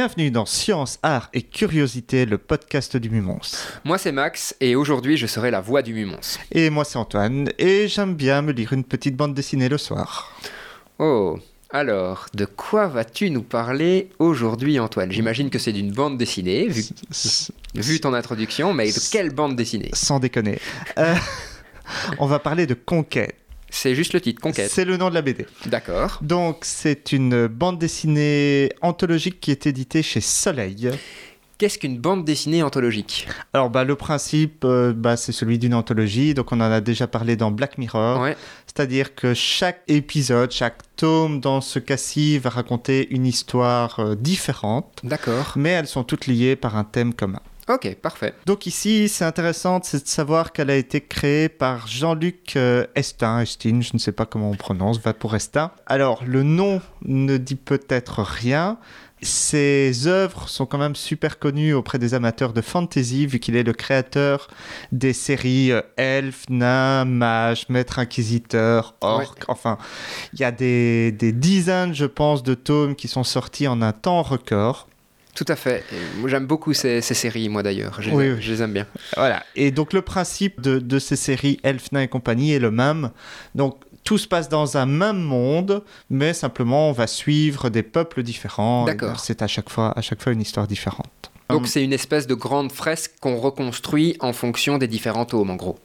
Bienvenue dans Science, Art et Curiosité, le podcast du Mumons. Moi c'est Max et aujourd'hui je serai la voix du Mumons. Et moi c'est Antoine et j'aime bien me lire une petite bande dessinée le soir. Oh, alors, de quoi vas-tu nous parler aujourd'hui, Antoine? J'imagine que c'est d'une bande dessinée, vu, vu, ton introduction, mais de quelle bande dessinée? Sans déconner. Euh, on va parler de Conquête. C'est juste le titre, Conquête. C'est le nom de la BD. D'accord. Donc, c'est une bande dessinée anthologique qui est éditée chez Soleil. Qu'est-ce qu'une bande dessinée anthologique? Alors, bah, le principe, euh, bah, c'est celui d'une anthologie. Donc, on en a déjà parlé dans Black Mirror. Ouais. C'est-à-dire que chaque épisode, chaque tome, dans ce cas-ci, va raconter une histoire euh, différente. D'accord. Mais elles sont toutes liées par un thème commun. Ok, parfait. Donc ici, c'est intéressant, c'est de savoir qu'elle a été créée par Jean-Luc euh, Estin, Estin, je ne sais pas comment on prononce, va pour Estin. Alors, le nom ne dit peut-être rien, ses œuvres sont quand même super connues auprès des amateurs de fantasy, vu qu'il est le créateur des séries euh, Elf, Nain, Mage, Maître Inquisiteur, Orc. Ouais. Enfin, il y a des, des dizaines, je pense, de tomes qui sont sortis en un temps record. Tout à fait. J'aime beaucoup ces, ces séries, moi d'ailleurs. Je, Oui, je les aime bien. Voilà. Et donc le principe de, de ces séries Elf, Nain et compagnie est le même. Donc tout se passe dans un même monde, mais simplement on va suivre des peuples différents. D'accord. C'est à chaque fois, à chaque fois une histoire différente. Donc Hum. c'est une espèce de grande fresque qu'on reconstruit en fonction des différents tomes, en gros.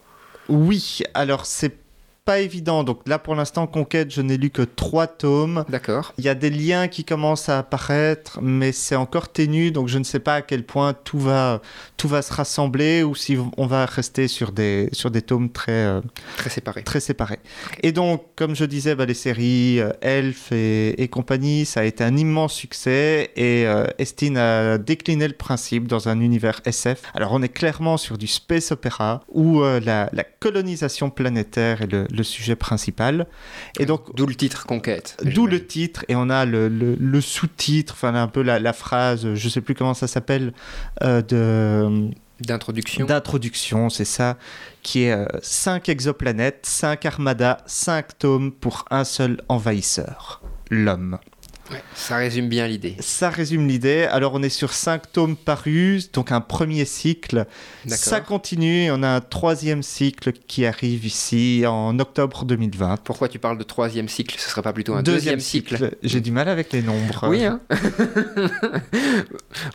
Oui, alors c'est pas évident. Donc là pour l'instant, Conquête, je n'ai lu que trois tomes. D'accord. Il y a des liens qui commencent à apparaître, mais c'est encore ténu, donc je ne sais pas à quel point tout va, tout va se rassembler ou si on va rester sur des, sur des tomes très, euh, Très séparé. très séparés. Et donc, comme je disais, bah, les séries euh, Elf et, et compagnie, ça a été un immense succès et euh, Estin a décliné le principe dans un univers SF. Alors, on est clairement sur du space opéra où la, la colonisation planétaire est le, le sujet principal. Et donc, D'où le titre Conquête. D'où le titre et on a le, le- le sous-titre, enfin un peu la, la phrase, je sais plus comment ça s'appelle, euh, de D'introduction. d'introduction, c'est ça, qui est 5 exoplanètes, 5 armadas, 5 tomes pour un seul envahisseur, l'homme. Ouais, ça résume bien l'idée. Ça résume l'idée. Alors on est sur 5 tomes parus, donc un premier cycle. Ça continue et on a un troisième cycle qui arrive ici en octobre 2020. Pourquoi tu parles de troisième cycle? Ce serait pas plutôt un deuxième, cycle, J'ai du mal avec les nombres. Oui, hein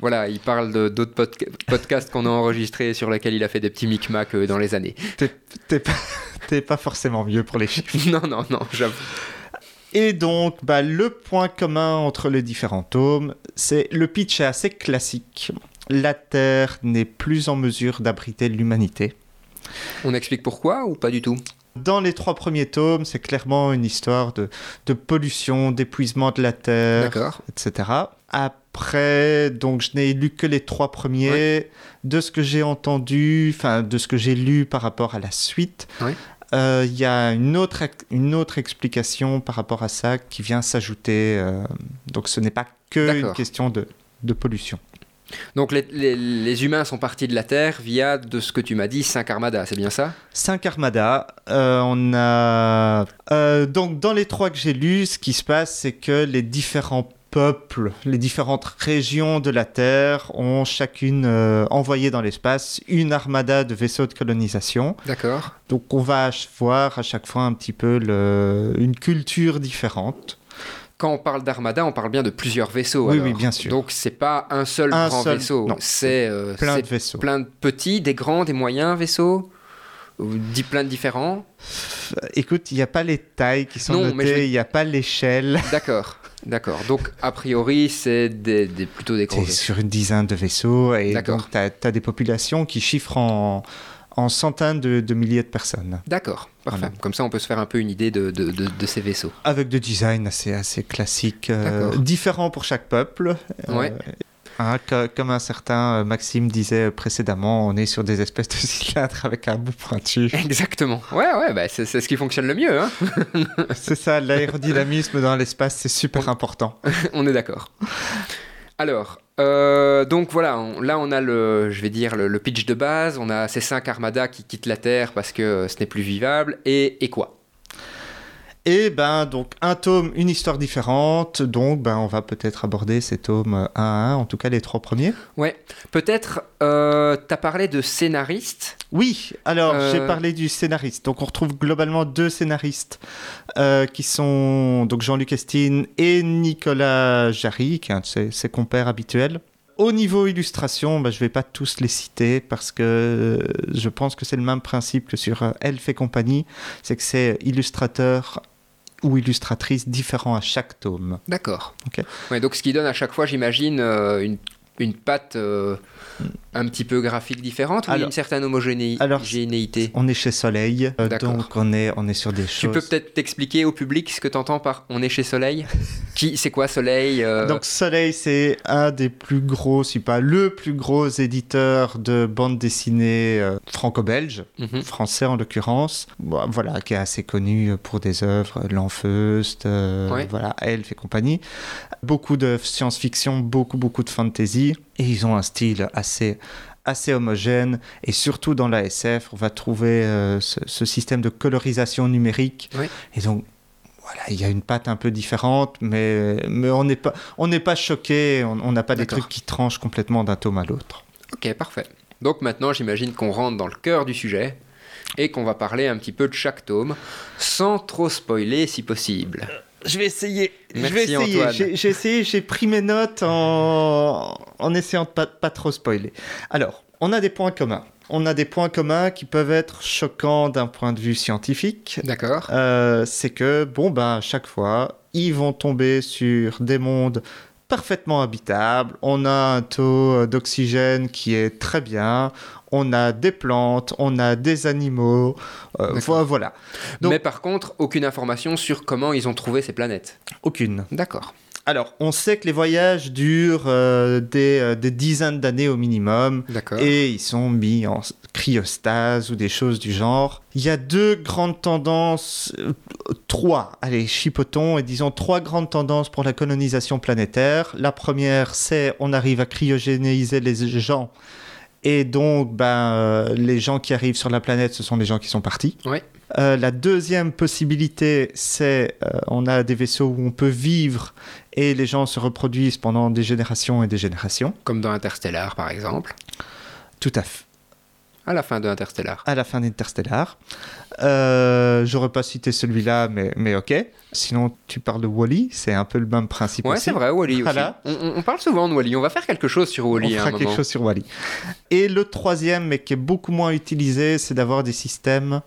Voilà, il parle d'autres podca- podcasts qu'on a enregistrés sur lesquels il a fait des petits micmacs euh, dans les années. T'es pas, pas forcément mieux pour les chiffres. Non, non, non, j'avoue. Et donc, bah, le point commun entre les différents tomes, c'est le pitch est assez classique. La Terre n'est plus en mesure d'abriter l'humanité. On explique pourquoi ou pas du tout? Dans les trois premiers tomes, c'est clairement une histoire de, de pollution, d'épuisement de la Terre, etc. Après, donc je n'ai lu que les trois premiers. De ce que j'ai entendu, enfin de ce que j'ai lu par rapport à la suite, Ouais. euh, il y a une autre, une autre explication par rapport à ça qui vient s'ajouter. euh, donc ce n'est pas que une question de, de pollution. Donc les, les- les humains sont partis de la Terre via, de ce que tu m'as dit, 5 armadas, c'est bien ça? Cinq armadas. euh, on a donc dans les trois que j'ai lus, ce qui se passe, c'est que les différents peuples, les différentes régions de la Terre ont chacune euh, envoyé dans l'espace une armada de vaisseaux de colonisation. D'accord. Donc on va voir à chaque fois un petit peu le- une culture différente. Quand on parle d'armada, on parle bien de plusieurs vaisseaux. Oui, alors. oui, bien sûr. Donc c'est pas un seul Un grand seul- vaisseau, non, c'est euh, Plein de vaisseaux. plein de petits, des grands, des moyens vaisseaux? Dit plein de différents? Écoute, il n'y a pas les tailles qui sont Non, notées, il n'y a pas l'échelle. D'accord, d'accord. Donc a priori, c'est des, des- plutôt des sur une dizaine de vaisseaux et donc tu as, des populations qui chiffrent en, en centaines de, de milliers de personnes. D'accord, parfait. Voilà. Comme ça, on peut se faire un peu une idée de, de- de- de ces vaisseaux. Avec des designs assez, assez classiques, euh, différents pour chaque peuple. Euh, Ouais. Hein, co- comme un certain euh, Maxime disait précédemment, on est sur des espèces de cylindres avec un bout pointu. Exactement. Ouais, ouais, bah, c'est ce qui fonctionne le mieux. hein. c'est ça, l'aérodynamisme dans l'espace, c'est super important. on est d'accord. Alors, euh, donc voilà, on- là on a le, je vais dire, le, le pitch de base. On a ces cinq armadas qui quittent la Terre parce que ce n'est plus vivable. Et, et quoi? Et ben donc un tome, une histoire différente. Donc ben on va peut-être aborder ces tomes un à un, en tout cas les trois premiers. Ouais, peut-être. Euh, T'as parlé de scénariste. Oui, alors Euh, j'ai parlé du scénariste. Donc on retrouve globalement deux scénaristes euh, qui sont donc Jean-Luc Estine et Nicolas Jarry, qui est un de ses, ses compères habituels. Au niveau illustration, bah, je ne vais pas tous les citer parce que euh, je pense que c'est le même principe que sur euh, Elf et compagnie, c'est que c'est illustrateur ou illustratrice différent à chaque tome. D'accord. Ouais, donc ce qui donne à chaque fois, j'imagine, euh, une, une patte euh, un petit peu graphique différente ou Alors- une certaine homogéné- alors, homogénéité. On est chez Soleil, euh, donc on est, on est sur des Tu choses... peux peut-être t'expliquer au public ce que tu entends par on est chez Soleil Qui C'est quoi Soleil euh, Donc Soleil, c'est un des plus gros, si pas le plus gros éditeur de bande dessinée euh, franco-belge, mhm. français en l'occurrence, Bon, voilà, qui est assez connu pour des œuvres, L'Enfeust, Ouais. voilà, Elf et compagnie. Beaucoup de science-fiction, beaucoup, beaucoup de fantasy, et ils ont un style assez assez homogène et surtout dans la SF on va trouver euh, ce, ce système de colorisation numérique Oui. et donc voilà, il y a une patte un peu différente, mais, mais on n'est pas, on n'est pas choqué, on n'a pas des trucs qui tranchent complètement d'un tome à l'autre. Ok, parfait. Donc maintenant, j'imagine qu'on rentre dans le cœur du sujet et qu'on va parler un petit peu de chaque tome, sans trop spoiler si possible. Je vais essayer. Merci, je vais essayer. J'ai essayé, j'ai pris mes notes en, en essayant de pas, pas trop spoiler. Alors, on a des points communs. On a des points communs qui peuvent être choquants d'un point de vue scientifique. D'accord Euh, c'est que, bon, ben, à chaque fois, ils vont tomber sur des mondes parfaitement habitables. On a un taux d'oxygène qui est très bien. On a des plantes, on a des animaux. Euh, voilà. Donc- Mais par contre, aucune information sur comment ils ont trouvé ces planètes. Aucune. D'accord. Alors, on sait que les voyages durent euh, des, euh, des dizaines d'années au minimum. D'accord. Et ils sont mis en cryostase ou des choses du genre. Il y a deux grandes tendances, euh, trois, allez, chipotons, et disons trois grandes tendances pour la colonisation planétaire. La première, c'est on arrive à cryogénéiser les gens. Et donc, ben, euh, les gens qui arrivent sur la planète, ce sont les gens qui sont partis. Euh, la deuxième possibilité, c'est euh, on a des vaisseaux où on peut vivre et les gens se reproduisent pendant des générations et des générations. Comme dans Interstellar, par exemple. Tout à fait. À la fin de Interstellar. À la fin d'Interstellar. Euh, J'aurais pas cité celui-là, mais, mais ok. Sinon, tu parles de Wally, c'est un peu le même principe Ouais, aussi. c'est vrai, Wally aussi. Voilà. On, on- on parle souvent de Wally. On va faire quelque chose sur On Wally à fera un quelque moment. chose sur Wally. Et le troisième, mais qui est beaucoup moins utilisé, c'est d'avoir des systèmes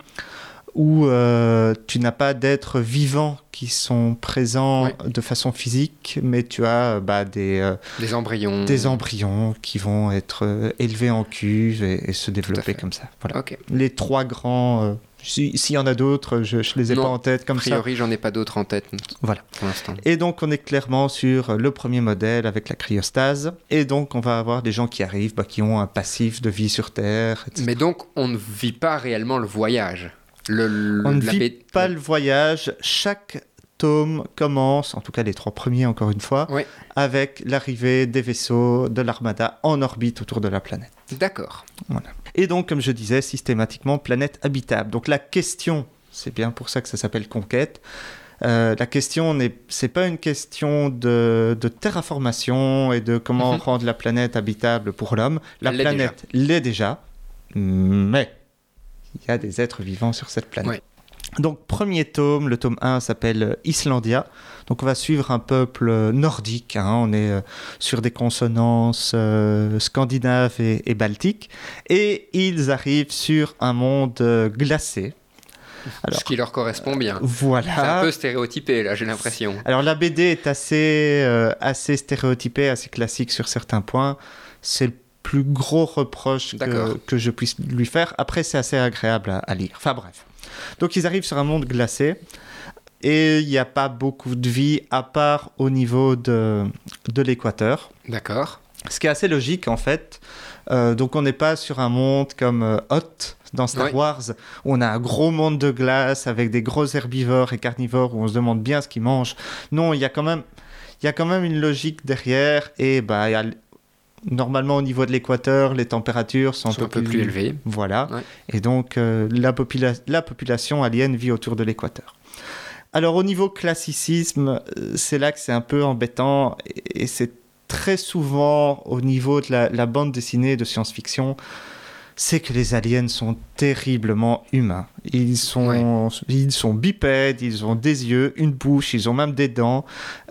où euh, tu n'as pas d'êtres vivants qui sont présents Ouais. de façon physique, mais tu as euh, bah, des, euh, Des embryons. des embryons qui vont être euh, élevés en cuve et, et se développer comme ça. Voilà. Les trois grands. si- S'il y en a d'autres, je ne les ai Non, pas en tête A comme ça. priori, j'en ai pas d'autres en tête Voilà. pour l'instant. Et donc, on est clairement sur le premier modèle avec la cryostase. Et donc, on va avoir des gens qui arrivent, bah, qui ont un passif de vie sur Terre, etc. Mais donc, on ne vit pas réellement le voyage. Le, le- on ne vit pas le voyage. Chaque tome commence, en tout cas les trois premiers encore une fois, avec l'arrivée des vaisseaux de l'armada en orbite autour de la planète. D'accord. Et donc, comme je disais, systématiquement planète habitable. Donc la question, c'est bien pour ça que ça s'appelle conquête. euh, la question n'est, c'est pas une question de, de terraformation et de comment Mhm. rendre la planète habitable pour l'homme. La planète l'est déjà, mais il y a des êtres vivants sur cette planète. Ouais. Donc premier tome, le tome 1 s'appelle Islandia. Donc on va suivre un peuple euh, nordique. hein. On est euh, sur des consonances euh, scandinaves et, et baltiques. Et ils arrivent sur un monde euh, glacé. Alors, Ce qui leur correspond bien. C'est un voilà. peu stéréotypé, là, j'ai l'impression. Alors la BD est assez, euh, assez stéréotypée, assez classique sur certains points. C'est le plus gros reproche que, que je puisse lui faire. Après, c'est assez agréable à, à lire. Enfin bref. Donc ils arrivent sur un monde glacé. Et il n'y a pas beaucoup de vie à part au niveau de, de l'équateur. D'accord. Ce qui est assez logique en fait. Euh, donc on n'est pas sur un monde comme euh, Hoth dans Star. Wars où on a un gros monde de glace avec des gros herbivores et carnivores où on se demande bien ce qu'ils mangent. Non, il y a quand même il y a quand même une logique derrière et bah normalement au niveau de l'équateur les températures sont, Sont un peu plus élevés. Voilà. Ouais. Et donc euh, la, popula- la population alien vit autour de l'équateur. Alors au niveau classicisme, euh, c'est là que c'est un peu embêtant et, et c'est très souvent au niveau de la, la bande dessinée de science-fiction, c'est que les aliens sont terriblement humains. Ils sont, ils sont bipèdes, ils ont des yeux, une bouche, ils ont même des dents.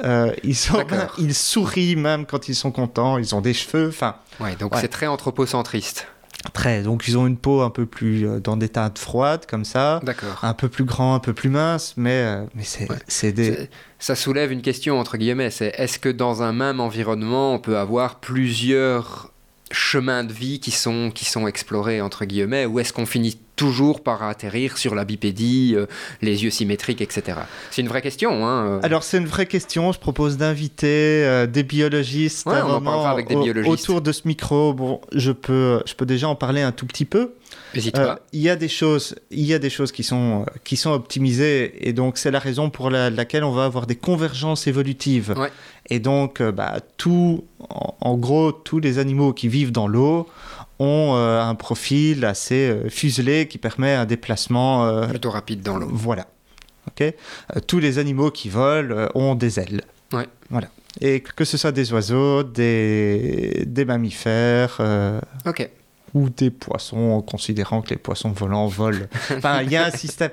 euh, ils, sont, D'accord. ils sourient même quand ils sont contents, ils ont des cheveux. Enfin, Ouais, donc Ouais. c'est très anthropocentriste. très. Donc ils ont une peau un peu plus euh, dans des teintes froides comme ça, D'accord. un peu plus grand, un peu plus mince, mais, euh, mais c'est Ouais. des. Ça soulève une question entre guillemets, c'est est-ce que dans un même environnement, on peut avoir plusieurs chemins de vie qui sont, qui sont explorés entre guillemets, ou est-ce qu'on finit toujours par atterrir sur la bipédie, euh, les yeux symétriques, etc. C'est une vraie question. Hein, euh. Alors c'est une vraie question. Je propose d'inviter euh, des biologistes Ouais, on en avec des biologistes. autour de ce micro. Bon, je peux, je peux déjà en parler un tout petit peu. N'hésite Euh, pas. Il y a des choses, il y a des choses qui sont qui sont optimisées et donc c'est la raison pour la- laquelle on va avoir des convergences évolutives. Ouais. Et donc bah, tout, en, en gros, tous les animaux qui vivent dans l'eau ont euh, un profil assez euh, fuselé qui permet un déplacement. euh, Plutôt rapide dans l'eau. voilà. Ok. Tous les animaux qui volent ont des ailes. Ouais. Voilà. Et que ce soit des oiseaux, des, des mammifères Ok. ou des poissons, en considérant que les poissons volants volent. Enfin, il y a un système.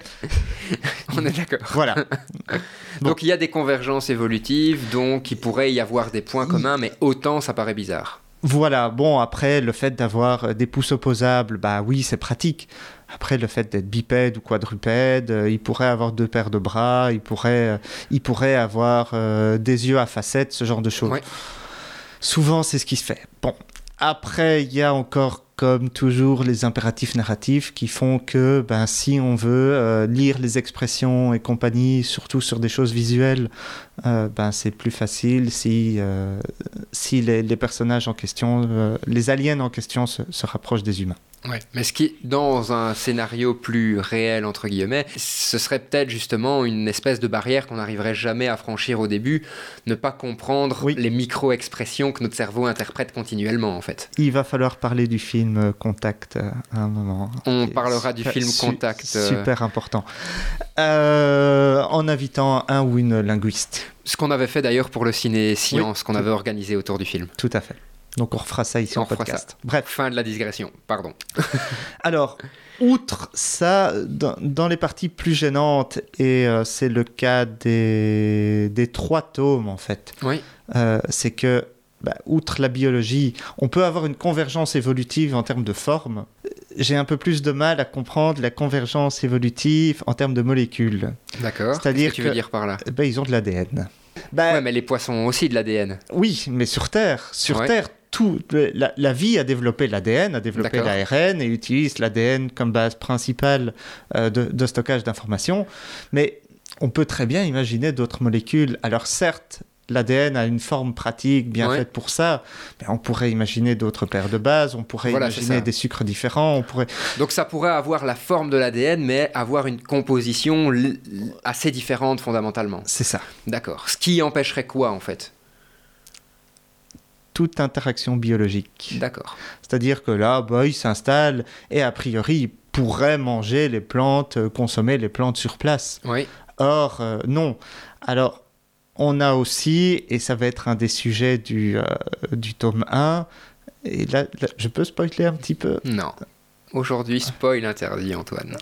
On est d'accord. Voilà. Bon. Donc il y a des convergences évolutives, donc il pourrait y avoir des points communs, mais autant ça paraît bizarre. Voilà. Bon, après, le fait d'avoir euh, des pouces opposables, bah oui, c'est pratique. Après, le fait d'être bipède ou quadrupède, euh, il pourrait avoir deux paires de bras, il pourrait, euh, il pourrait avoir euh, des yeux à facettes, ce genre de choses. Ouais. Souvent, c'est ce qui se fait. Bon, après, il y a encore, comme toujours, les impératifs narratifs qui font que ben, si on veut euh, lire les expressions et compagnie, surtout sur des choses visuelles, euh, ben, c'est plus facile si, euh, si les, les personnages en question, les aliens en question se, se rapprochent des humains. Ouais. Mais ce qui, dans un scénario plus réel, entre guillemets, ce serait peut-être justement une espèce de barrière qu'on n'arriverait jamais à franchir au début, ne pas comprendre Oui. les micro-expressions que notre cerveau interprète continuellement, en fait. Il va falloir parler du film euh, Contact euh, à un moment. On parlera du film Contact. euh, Super important. Euh, en invitant un ou une linguiste. Ce qu'on avait fait d'ailleurs pour le ciné-science qu'on avait organisé autour du film. Tout à fait. Donc on refera ça ici On en podcast. Bref. Fin de la digression, pardon. Alors, outre ça, dans, dans les parties plus gênantes, et euh, c'est le cas des, des trois tomes en fait, Oui. euh, c'est que, bah, outre la biologie, on peut avoir une convergence évolutive en termes de forme. J'ai un peu plus de mal à comprendre la convergence évolutive en termes de molécules. D'accord. C'est-à-dire Qu'est-ce que tu veux dire par là? Ben, ils ont de l'ADN. Bah, Ouais, mais les poissons ont aussi de l'ADN. Oui, mais sur Terre, sur Ouais. Terre, tout, la, la vie a développé l'ADN, a développé l'ARN et utilise l'ADN comme base principale euh, de, de stockage d'informations. Mais on peut très bien imaginer d'autres molécules. Alors certes, l'ADN a une forme pratique bien Ouais. faite pour ça, mais on pourrait imaginer d'autres paires de bases, on pourrait Voilà, imaginer des sucres différents, on pourrait... Donc ça pourrait avoir la forme de l'ADN, mais avoir une composition assez différente fondamentalement. C'est ça. D'accord. Ce qui empêcherait quoi en fait? Toute interaction biologique. D'accord. C'est-à-dire que là, bah, il s'installe et a priori, il pourrait manger les plantes, euh, consommer les plantes sur place. Oui. Or, euh, non. Alors, on a aussi, et ça va être un des sujets du, euh, du tome 1, et là, là, je peux spoiler un petit peu? Non. Aujourd'hui, spoil interdit, Antoine.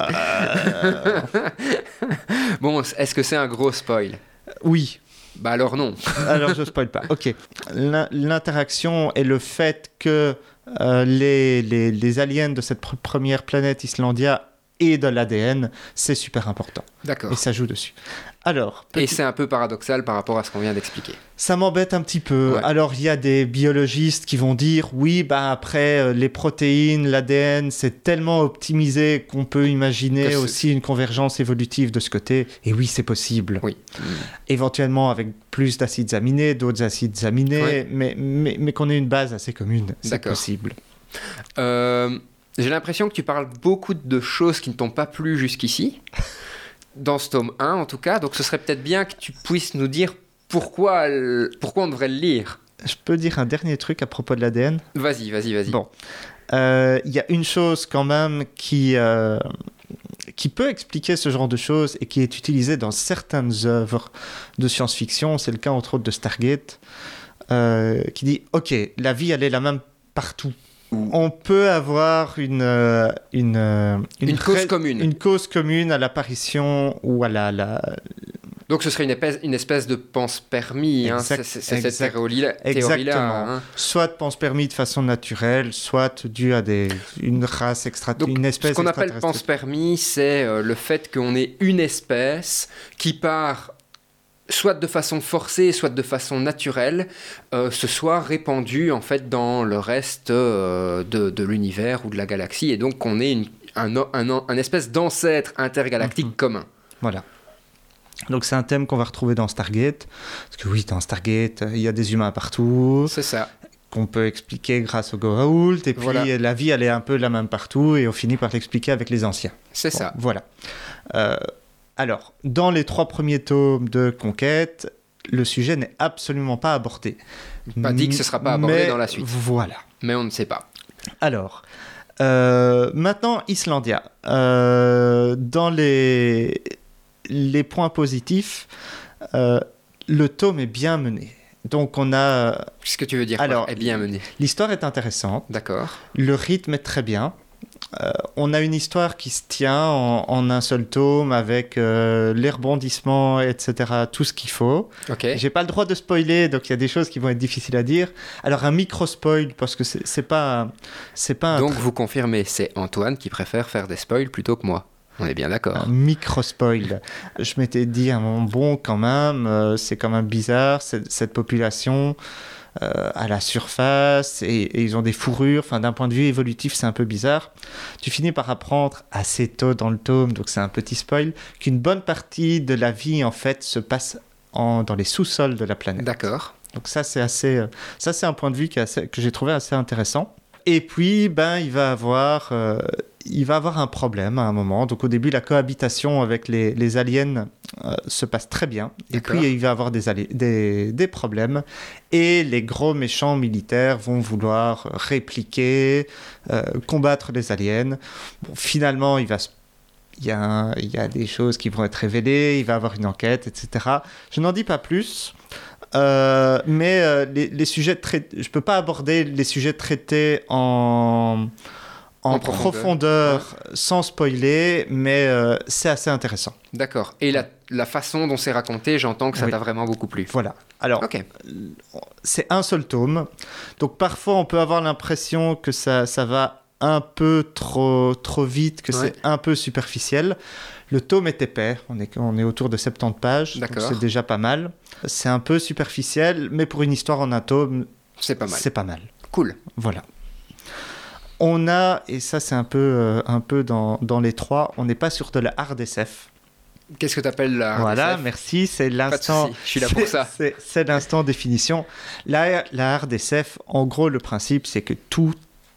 Euh, Bon, est-ce que c'est un gros spoil? Oui, Bah alors non. alors je spoil pas. Ok. L'in- L'interaction et le fait que euh, les, les, les aliens de cette pr- première planète Islandia aient de l'ADN, c'est super important. D'accord. Et ça joue dessus. Alors, Et c'est un peu paradoxal par rapport à ce qu'on vient d'expliquer. Ça m'embête un petit peu. Ouais. Alors, il y a des biologistes qui vont dire oui, bah après, euh, les protéines, l'ADN, c'est tellement optimisé qu'on peut imaginer aussi une convergence évolutive de ce côté. Et oui, c'est possible. Oui. Éventuellement avec plus d'acides aminés, d'autres acides aminés, Ouais. mais, mais, mais qu'on ait une base assez commune, c'est possible. Euh, J'ai l'impression que tu parles beaucoup de choses qui ne t'ont pas plu jusqu'ici. Dans ce tome 1, en tout cas. Donc ce serait peut-être bien que tu puisses nous dire pourquoi, le- pourquoi on devrait le lire. Je peux dire un dernier truc à propos de l'ADN Vas-y, vas-y, vas-y. Bon. Euh, Il y a une chose quand même qui, euh, qui peut expliquer ce genre de choses et qui est utilisé dans certaines œuvres de science-fiction. C'est le cas entre autres de Stargate, euh, qui dit Ok, la vie, elle est la même partout. On peut avoir une, euh, une, euh, Une cause ré- commune. Une cause commune à l'apparition ou à la, la, Donc ce serait une espèce, une espèce de pense permis, hein, c'est cette théorie-là. Exactement. hein. soit pense permis de façon naturelle, soit dû à des, une race extra, Donc, une espèce ce qu'on appelle extraterrestre. pense permis, c'est euh, le fait qu'on ait une espèce qui part soit de façon forcée, soit de façon naturelle, euh, se soit répandue en fait dans le reste euh, de, de l'univers ou de la galaxie, et donc qu'on ait une- un, un, un espèce d'ancêtre intergalactique Mhm. commun. Voilà. Donc c'est un thème qu'on va retrouver dans Stargate. Parce que oui, dans Stargate, il y a des humains partout, C'est ça. qu'on peut expliquer grâce au Goa'uld, et puis Voilà. la vie, elle est un peu la même partout, et on finit par l'expliquer avec les anciens. C'est Bon, ça. Voilà. Euh, alors, dans les trois premiers tomes de Conquête, le sujet n'est absolument pas abordé. Pas dit que ce sera pas abordé Mais dans la suite. Voilà. Mais on ne sait pas. Alors, euh, maintenant, Islandia. Euh, dans les, les points positifs, euh, le tome est bien mené. Donc, on a. Qu'est-ce que tu veux dire Alors, Alors, est bien mené? L'histoire est intéressante, D'accord. le rythme est très bien. Euh, on a une histoire qui se tient en, en un seul tome avec euh, les rebondissements, etc., tout ce qu'il faut. Ok. J'ai pas le droit de spoiler, donc il y a des choses qui vont être difficiles à dire. Alors un micro spoil parce que c'est pas, c'est pas un Donc vous confirmez, c'est Antoine qui préfère faire des spoils plutôt que moi. On est bien d'accord. un micro spoil. Je m'étais dit à mon bon quand même, euh, c'est quand même bizarre cette, cette population à la surface et, et ils ont des fourrures. Enfin, d'un point de vue évolutif, c'est un peu bizarre. Tu finis par apprendre assez tôt dans le tome, donc c'est un petit spoil, qu'une bonne partie de la vie en fait se passe en- dans les sous-sols de la planète. D'accord. Donc ça c'est assez, euh, ça c'est un point de vue qui est assez- que j'ai trouvé assez intéressant. Et puis ben il va avoir, euh, il va avoir un problème à un moment. Donc au début la cohabitation avec les, les aliens euh, se passe très bien. Et puis il va avoir des, alli- des, des problèmes. Et les gros méchants militaires vont vouloir répliquer, euh, combattre les aliens. Bon, finalement il va se il y, a un- il y a des choses qui vont être révélées, il va avoir une enquête, etc. Je n'en dis pas plus. Euh, mais euh, les, les sujets traités, je peux pas aborder les sujets traités en, en, En profondeur, profondeur, sans spoiler, mais euh, c'est assez intéressant. D'accord. Et la, la façon dont c'est raconté, j'entends que ça Oui. t'a vraiment beaucoup plu. Voilà. Alors, Ok. c'est un seul tome. Donc parfois, on peut avoir l'impression que ça, ça va un peu trop, trop vite, que Ouais. c'est un peu superficiel. Le tome est épais, on est, on est autour de 70 pages, donc D'accord. c'est déjà pas mal. C'est un peu superficiel, mais pour une histoire en un tome, C'est pas mal. c'est pas mal. Cool. Voilà. On a, et ça c'est un peu, euh, un peu dans, dans les trois, on n'est pas sur de la hard SF. Qu'est-ce que t'appelles la Voilà, RDSF merci, c'est l'instant. je suis là pour ça. C'est l'instant définition. La, la hard SF, en gros, le principe, c'est que tout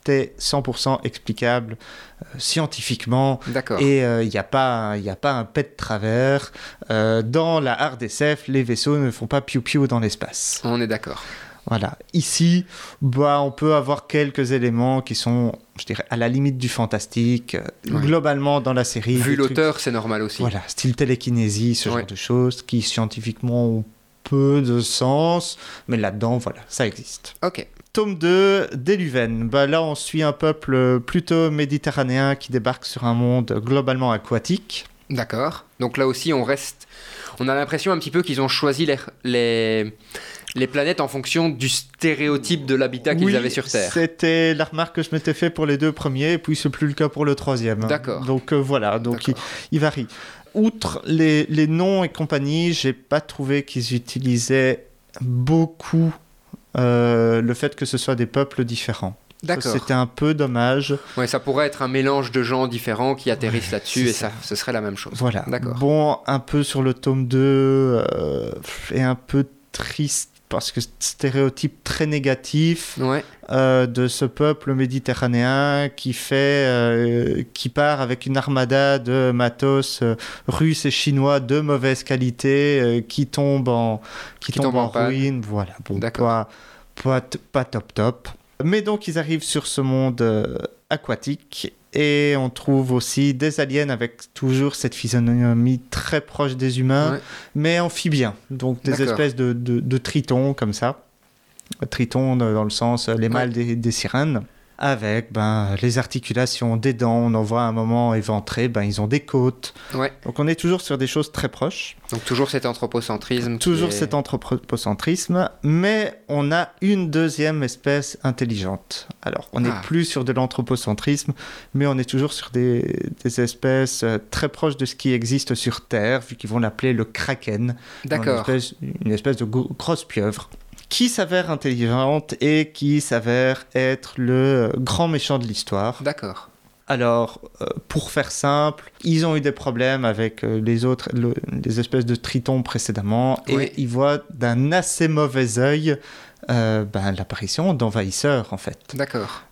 est 100% explicable euh, scientifiquement D'accord. et il n'y a, pas- y a pas un pet de travers. Euh, dans la hard SF, les vaisseaux ne font pas piou-piou dans l'espace. On est d'accord. Voilà. Ici, bah, on peut avoir quelques éléments qui sont, je dirais, à la limite du fantastique. Euh. Globalement, dans la série. Vu trucs- l'auteur, c'est normal aussi. Voilà, style télékinésie, ce genre de choses qui scientifiquement ont peu de sens, mais là-dedans, voilà, ça existe. Ok. Tome 2, Déluven. Bah, là, on suit un peuple plutôt méditerranéen qui débarque sur un monde globalement aquatique. D'accord. Donc là aussi, on reste. On a l'impression un petit peu qu'ils ont choisi les, les, les planètes en fonction du stéréotype de l'habitat qu'ils avaient sur Terre. C'était la remarque que je m'étais fait pour les deux premiers, et puis c'est plus le cas pour le troisième. D'accord. Donc euh, voilà, donc il, varie. Outre les, les noms et compagnie, j'ai pas trouvé qu'ils utilisaient beaucoup euh, le fait que ce soit des peuples différents. D'accord. C'était un peu dommage. Ouais, ça pourrait être un mélange de gens différents qui atterrissent Ouais, là-dessus et ça, ça. ce serait la même chose. Voilà. D'accord. Bon, un peu sur le tome 2, euh, et un peu triste parce que stéréotype très négatif Ouais. euh, de ce peuple méditerranéen qui fait, euh, qui part avec une armada de matos euh, russes et chinois de mauvaise qualité qui tombe en, qui, Qui tombe tombe en en panne. ruine. Voilà, bon, pas, pas, t- pas top top. Mais donc ils arrivent sur ce monde aquatique Et on trouve aussi des aliens avec toujours cette physionomie très proche des humains, Ouais. mais amphibiens. Donc des espèces de, de- de tritons comme ça. Tritons dans dans le sens euh, les mâles des, des sirènes. Avec ben, les articulations des dents, on en voit à un moment éventré, ben, ils ont des côtes. Ouais. Donc on est toujours sur des choses très proches. Donc toujours cet anthropocentrisme. Toujours est- cet anthropocentrisme, mais on a une deuxième espèce intelligente. Alors, on n'est Ah. plus sur de l'anthropocentrisme, mais on est toujours sur des, des espèces euh, très proches de ce qui existe sur Terre, vu qu'ils vont l'appeler le kraken. Une D'accord. espèce, une espèce de gro- grosse pieuvre qui s'avère intelligente et qui s'avère être le grand méchant de l'histoire. D'accord. Alors, euh, pour faire simple, ils ont eu des problèmes avec euh, les autres, le- les espèces de tritons précédemment, et ils voient d'un assez mauvais œil euh, ben, l'apparition d'envahisseurs, en fait. D'accord.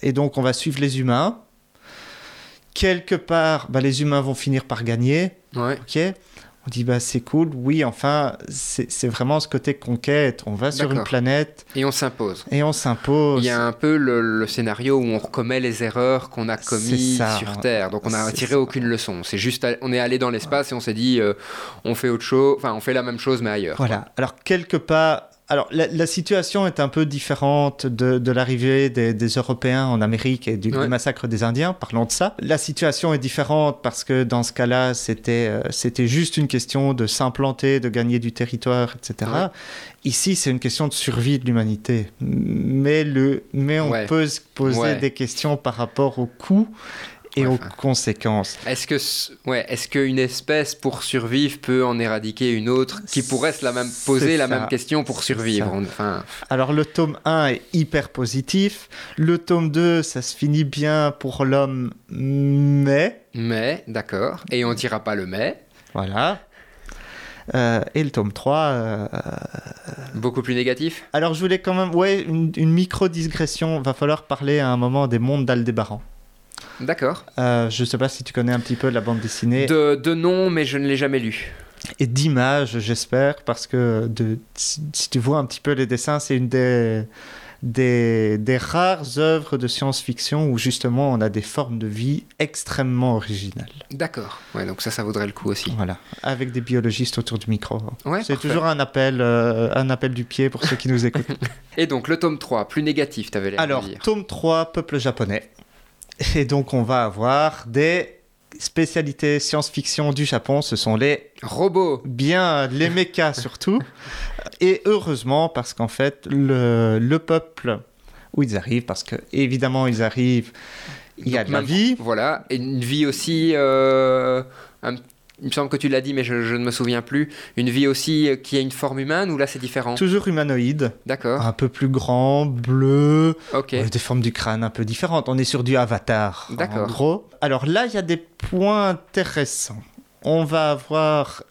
Et donc, on va suivre les humains. Quelque part, ben, les humains vont finir par gagner, Ouais. ok on dit bah c'est cool, oui enfin c'est vraiment ce côté conquête, on va sur une planète Et on s'impose. et on s'impose. Il y a un peu le, le scénario où on recommet les erreurs qu'on a commises sur Terre. Donc on n'a tiré ça. aucune leçon. C'est juste, à- on est allé dans l'espace et on s'est dit, euh, on fait autre chose. Enfin, on fait la même chose mais ailleurs. Voilà. Alors, quelque part. Alors, la, la situation est un peu différente de, de l'arrivée des, des Européens en Amérique et du, massacre des Indiens. Parlons de ça. La situation est différente parce que dans ce cas-là, c'était euh, c'était juste une question de s'implanter, de gagner du territoire, etc. Ouais. Ici, c'est une question de survie de l'humanité. Mais, le, mais on Ouais. peut se poser des questions par rapport aux coûts et Ouais, aux enfin. conséquences. Est-ce que, ouais, est-ce qu'une espèce pour survivre peut en éradiquer une autre qui pourrait se la même poser la même question pour survivre Enfin, Alors le tome 1 est hyper positif, le tome 2 ça se finit bien pour l'homme, mais mais d'accord. Et on dira pas le mais. voilà. Euh, et le tome 3, euh, Beaucoup plus négatif? alors je voulais quand même, ouais, une, une micro-digression, va falloir parler à un moment des mondes d'Aldébaran. D'accord. Euh, je sais pas si tu connais un petit peu la bande dessinée, De, de nom, mais je ne l'ai jamais lu. et d'images j'espère, parce que de, si, si tu vois un petit peu les dessins, c'est une des, des, des rares œuvres de science-fiction où justement on a des formes de vie extrêmement originales. D'accord. Ouais, donc ça, ça vaudrait le coup aussi. Voilà, avec des biologistes autour du micro. Ouais, C'est toujours un appel, euh, un appel du pied pour ceux qui nous écoutent. Et donc le tome 3, plus négatif, t'avais l'air Alors, de dire. tome 3, peuple japonais. Et donc, on va avoir des spécialités science-fiction du Japon. Ce sont les, Robot. bien, les mechas surtout. Et heureusement, parce qu'en fait, le, le peuple où ils arrivent, parce que évidemment, ils arrivent, il y a de la vie. Voilà. Et une vie aussi. euh, un- il me semble que tu l'as dit, mais je, je ne me souviens plus. Une vie aussi euh, qui a une forme humaine ou là c'est différent Toujours humanoïde, D'accord. un peu plus grand, bleu, Ok. Des formes du crâne un peu différentes. On est sur du avatar. En D'accord. gros. Alors là, il y a des points intéressants. On va avoir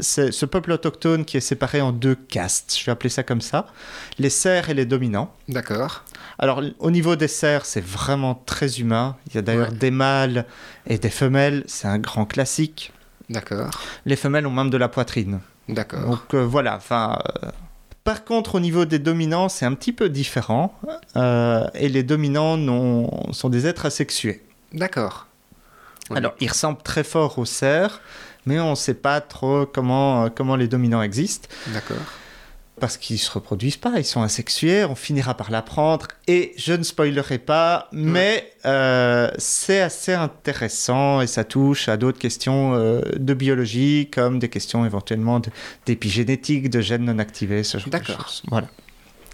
ce, peuple autochtone qui est séparé en deux castes. Je vais appeler ça comme ça. Les serfs et les dominants. D'accord. Alors, au niveau des serfs, c'est vraiment très humain. Il y a d'ailleurs Ouais. des mâles et des femelles. C'est un grand classique. D'accord. Les femelles ont même de la poitrine. D'accord. Donc euh, voilà, enfin. euh, Par contre, au niveau des dominants, c'est un petit peu différent. Euh, et les dominants sont des êtres asexués. D'accord. Oui. Alors, ils ressemblent très fort aux cerfs, mais on ne sait pas trop comment, comment les dominants existent. D'accord. Parce qu'ils ne se reproduisent pas, ils sont asexués, on finira par l'apprendre. Et je ne spoilerai pas, mais euh, c'est assez intéressant et ça touche à d'autres questions euh, de biologie, comme des questions éventuellement d'épigénétique, de gènes non activés, ce genre de D'accord. choses. Voilà.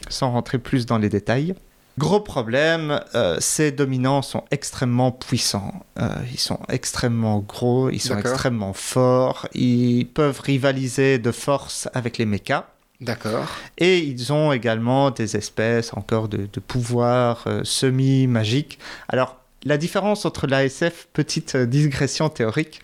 Sans rentrer plus dans les détails. Gros problème, euh, ces dominants sont extrêmement puissants. Euh, ils sont extrêmement gros, ils sont D'accord. extrêmement forts, ils peuvent rivaliser de force avec les mechas. D'accord. Et ils ont également des espèces encore de, de pouvoirs euh, semi-magiques. Alors, la différence entre la SF, petite euh, digression théorique,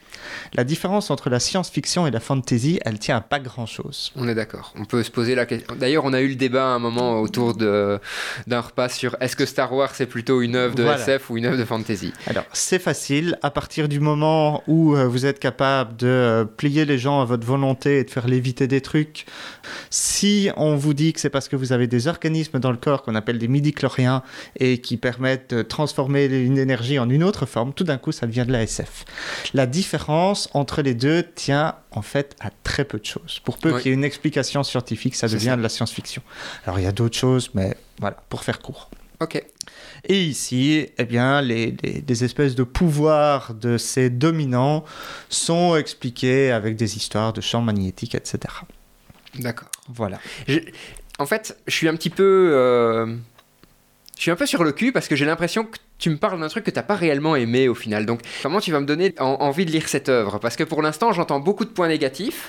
La différence entre la science-fiction et la fantasy, elle tient à pas grand-chose. On est d'accord. On peut se poser la question. D'ailleurs, on a eu le débat à un moment autour de- d'un repas sur est-ce que Star Wars c'est plutôt une œuvre de Voilà. SF ou une œuvre de fantasy? Alors, c'est facile. À partir du moment où euh, vous êtes capable de euh, plier les gens à votre volonté et de faire léviter des trucs, si on vous dit que c'est parce que vous avez des organismes dans le corps qu'on appelle des midi-chloriens et qui permettent de transformer une énergie en une autre forme, tout d'un coup, ça devient de la SF. La différence entre les deux tient en fait à très peu de choses. Pour peu Oui. qu'il y ait une explication scientifique, ça devient ça. de la science-fiction. Alors, il y a d'autres choses, mais voilà, pour faire court. Ok. Et ici, eh bien, les, les- les espèces de pouvoirs de ces dominants sont expliqués avec des histoires de champs magnétiques, etc. D'accord. Voilà. Je- En fait, je suis un petit peu. euh, Je suis un peu sur le cul parce que j'ai l'impression que tu me parles d'un truc que t'as pas réellement aimé au final. Donc, comment tu vas me donner en- envie de lire cette œuvre? Parce que pour l'instant, j'entends beaucoup de points négatifs.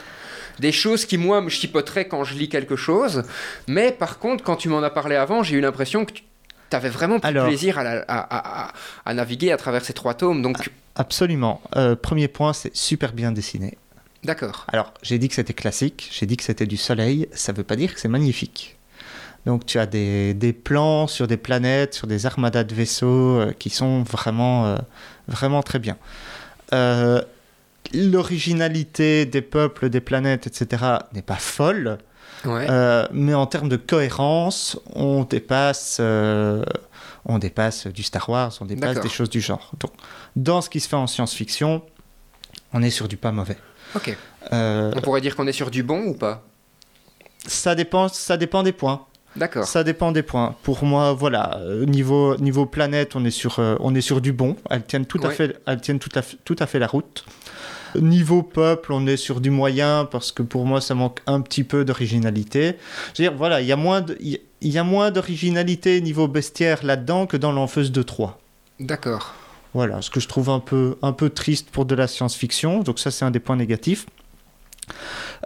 Des choses qui, moi, me chipoteraient quand je lis quelque chose. Mais par contre, quand tu m'en as parlé avant, j'ai eu l'impression que tu avais vraiment pris Alors- plaisir à, la- à- à- à- à naviguer à travers ces trois tomes. Donc, Absolument. Euh, premier point, c'est super bien dessiné. d'accord. Alors, j'ai dit que c'était classique, j'ai dit que c'était du soleil, ça ne veut pas dire que c'est magnifique. Donc, tu as des, des plans sur des planètes, sur des armadas de vaisseaux euh, qui sont vraiment, euh, vraiment très bien. Euh, L'originalité des peuples, des planètes, etc., n'est pas folle. Ouais. Mais en termes de cohérence, on dépasse, on dépasse du Star Wars, on dépasse des choses du genre. Donc, dans ce qui se fait en science-fiction, on est sur du pas mauvais. ok. On pourrait dire qu'on est sur du bon ou pas? Ça dépend, ça dépend des points. D'accord. Ça dépend des points. Pour moi, voilà, euh, niveau niveau planète, on est sur, euh, on est sur du bon. Elles tiennent tout à fait, elles tiennent tout à tout à fait la route. Niveau peuple, on est sur du moyen parce que pour moi, ça manque un petit peu d'originalité. Je veux dire, voilà, il y a moins de, il il y a moins d'originalité niveau bestiaire là-dedans que dans l'Enfeuse de 3. D'accord. Voilà, ce que je trouve un peu, un peu triste pour de la science-fiction. Donc ça, c'est un des points négatifs.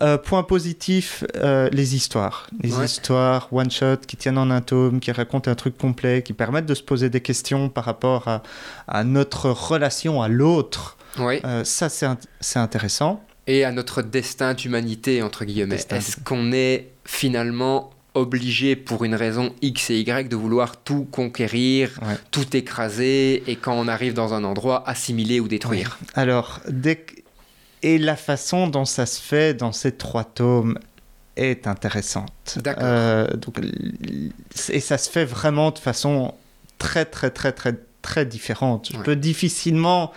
Euh, point positif, euh, les histoires. Les Ouais. histoires one-shot qui tiennent en un tome, qui racontent un truc complet, qui permettent de se poser des questions par rapport à, à notre relation à l'autre. Euh, ça, c'est int- c'est intéressant. et à notre destin d'humanité, entre guillemets. Est-ce qu'on est finalement obligé, pour une raison X et Y, de vouloir tout conquérir, Ouais. tout écraser, et quand on arrive dans un endroit, assimiler ou détruire? Alors, dès que- et la façon dont ça se fait dans ces trois tomes est intéressante. D'accord. Euh, donc, et ça se fait vraiment de façon très, très, très, très, très différente. Je Ouais. peux difficilement.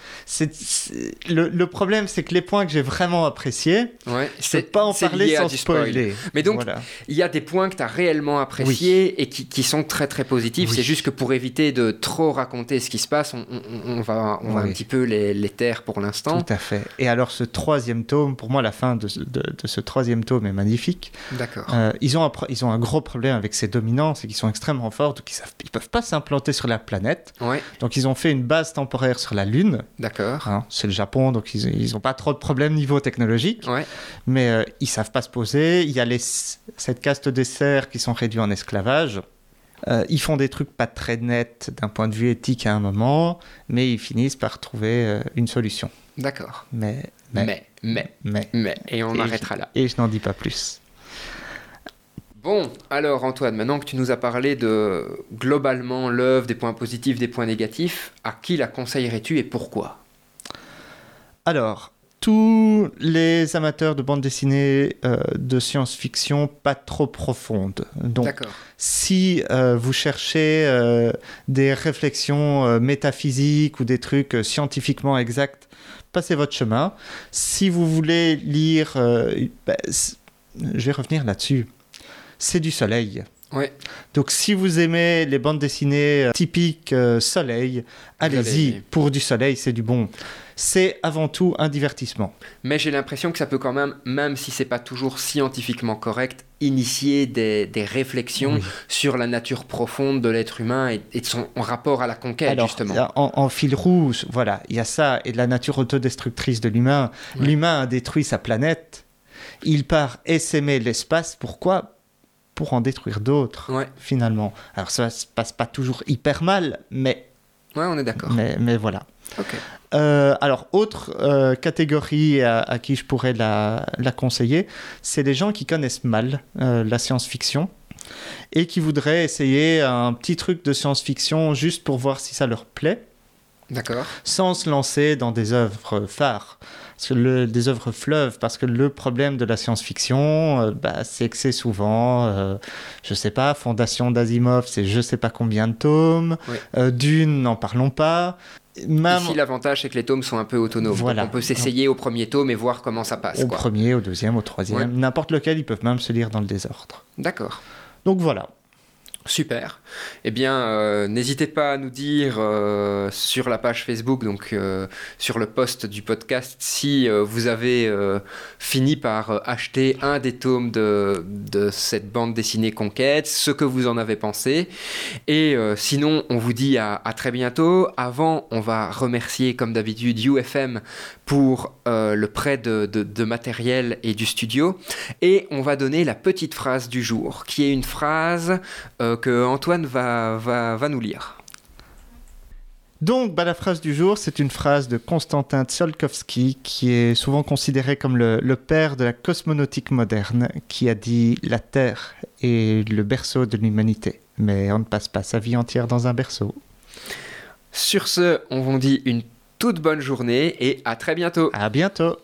le, le problème, c'est que les points que j'ai vraiment appréciés, Ouais, je peux pas en parler sans spoiler. Mais donc, Voilà. Il y a des points que tu as réellement appréciés et qui, qui sont très très positifs. Oui. C'est juste que pour éviter de trop raconter ce qui se passe, on, on- on va, on va Oui. un petit peu les, les taire pour l'instant. Tout à fait. Et alors, ce troisième tome, pour moi, la fin de, ce- de- de ce troisième tome est magnifique. D'accord. Euh, ils, ont un, ils ont un gros problème avec ces dominants, c'est qu'ils sont extrêmement forts, donc ils ne peuvent pas s'implanter sur la planète. Ouais, Donc ils ont fait une base temporaire sur la Lune. d'accord. hein. c'est le Japon, donc ils n'ont pas trop de problèmes niveau technologique. Ouais, Mais euh, ils savent pas se poser. Il y a les, cette caste des cerfs qui sont réduits en esclavage. Euh, ils font des trucs pas très nets d'un point de vue éthique à un moment, mais ils finissent par trouver euh, une solution. d'accord. Mais, mais, Mais, mais, mais. mais, et on Et arrêtera là. Et je n'en dis pas plus. Bon, alors Antoine, maintenant que tu nous as parlé de globalement l'œuvre, des points positifs, des points négatifs, à qui la conseillerais-tu et pourquoi? Alors, tous les amateurs de bande dessinée euh, de science-fiction pas trop profonde. Donc, D'accord. si euh, vous cherchez euh, des réflexions métaphysiques ou des trucs scientifiquement exacts, passez votre chemin. Si vous voulez lire, bah, je vais revenir là-dessus. C'est du soleil. Ouais, Donc si vous aimez les bandes dessinées euh, typiques euh, soleil, allez-y. Pour du soleil, c'est du bon. C'est avant tout un divertissement. mais j'ai l'impression que ça peut quand même, même si c'est pas toujours scientifiquement correct, initier des, des réflexions Oui. sur la nature profonde de l'être humain et, et de son rapport à la conquête, Alors, justement. En, en fil rouge, voilà, il y a ça, et de la nature autodestructrice de l'humain. L'humain a détruit sa planète. Il part essaimer l'espace. Pourquoi? Pour en détruire d'autres, Ouais, finalement. Alors ça se passe pas toujours hyper mal, mais, ouais, on est d'accord. mais, mais voilà. Euh, alors, autre euh, catégorie à, qui je pourrais la, conseiller, c'est les gens qui connaissent mal euh, la science-fiction et qui voudraient essayer un petit truc de science-fiction juste pour voir si ça leur plaît. D'accord. Sans se lancer dans des œuvres phares le, des œuvres fleuves, parce que le problème de la science-fiction, euh, bah, c'est que c'est souvent, euh, je sais pas, Fondation d'Asimov, c'est je sais pas combien de tomes, euh, Dune, n'en parlons pas. Ici, l'avantage, c'est que les tomes sont un peu autonomes. on peut s'essayer au premier tome et voir comment ça passe. Au premier, au deuxième, au troisième, n'importe lequel, ils peuvent même se lire dans le désordre. D'accord. Donc voilà. Super. Eh bien, euh, n'hésitez pas à nous dire euh, sur la page Facebook, donc euh, sur le post du podcast, si vous avez fini par acheter un des tomes de, cette bande dessinée Conquête, ce que vous en avez pensé. Et sinon, on vous dit à, très bientôt. Avant, on va remercier, comme d'habitude, UFM pour le prêt de, de, de matériel et du studio. Et on va donner la petite phrase du jour, qui est une phrase que Antoine va, va, va nous lire. Donc, bah, la phrase du jour, c'est une phrase de Konstantin Tsiolkovsky, qui est souvent considéré comme le, le, père de la cosmonautique moderne, qui a dit La Terre est le berceau de l'humanité, mais on ne passe pas sa vie entière dans un berceau. Sur ce, on vous dit une toute bonne journée et à très bientôt. À bientôt.